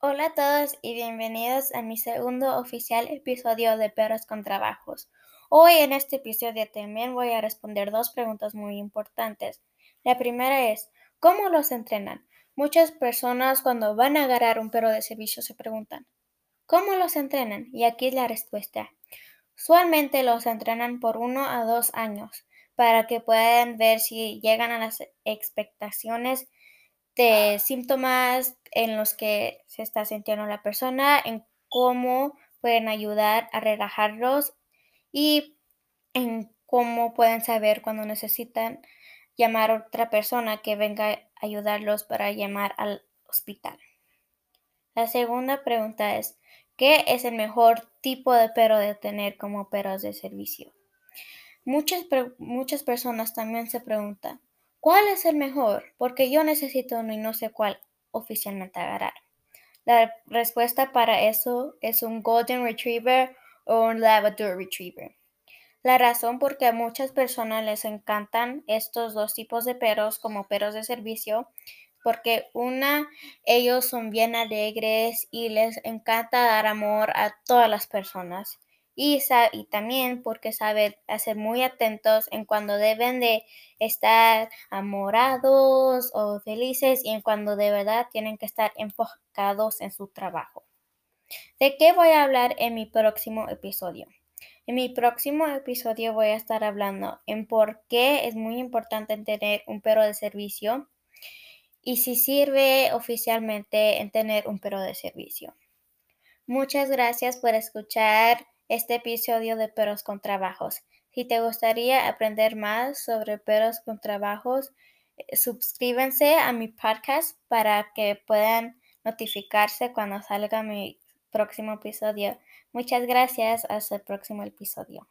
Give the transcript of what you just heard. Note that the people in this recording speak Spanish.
Hola a todos y bienvenidos a mi segundo oficial episodio de Perros con Trabajos. Hoy en este episodio también voy a responder dos preguntas muy importantes. La primera es, ¿cómo los entrenan? Muchas personas cuando van a agarrar un perro de servicio se preguntan, ¿cómo los entrenan? Y aquí es la respuesta. Usualmente los entrenan por uno a dos años para que puedan ver si llegan a las expectaciones de síntomas en los que se está sintiendo la persona, en cómo pueden ayudar a relajarlos y en cómo pueden saber cuando necesitan llamar a otra persona que venga a ayudarlos para llamar al hospital. La segunda pregunta es, ¿qué es el mejor tipo de perro de tener como perros de servicio? Muchas, muchas personas también se preguntan, ¿Cuál es el mejor? Porque yo necesito uno y no sé cuál oficialmente agarrar. La respuesta para eso es un Golden Retriever o un Labrador Retriever. La razón por qué a muchas personas les encantan estos dos tipos de perros como perros de servicio, porque una, ellos son bien alegres y les encanta dar amor a todas las personas y, y también porque saben ser muy atentos en cuando deben de estar amorados o felices y en cuando de verdad tienen que estar enfocados en su trabajo. ¿De qué voy a hablar en mi próximo episodio? En mi próximo episodio voy a estar hablando en por qué es muy importante tener un perro de servicio y si sirve oficialmente en tener un perro de servicio. Muchas gracias por escuchar este episodio de Perros con Trabajos. Si te gustaría aprender más sobre perros con trabajos, eh, suscríbanse a mi podcast para que puedan notificarse cuando salga mi próximo episodio. Muchas gracias. Hasta el próximo episodio.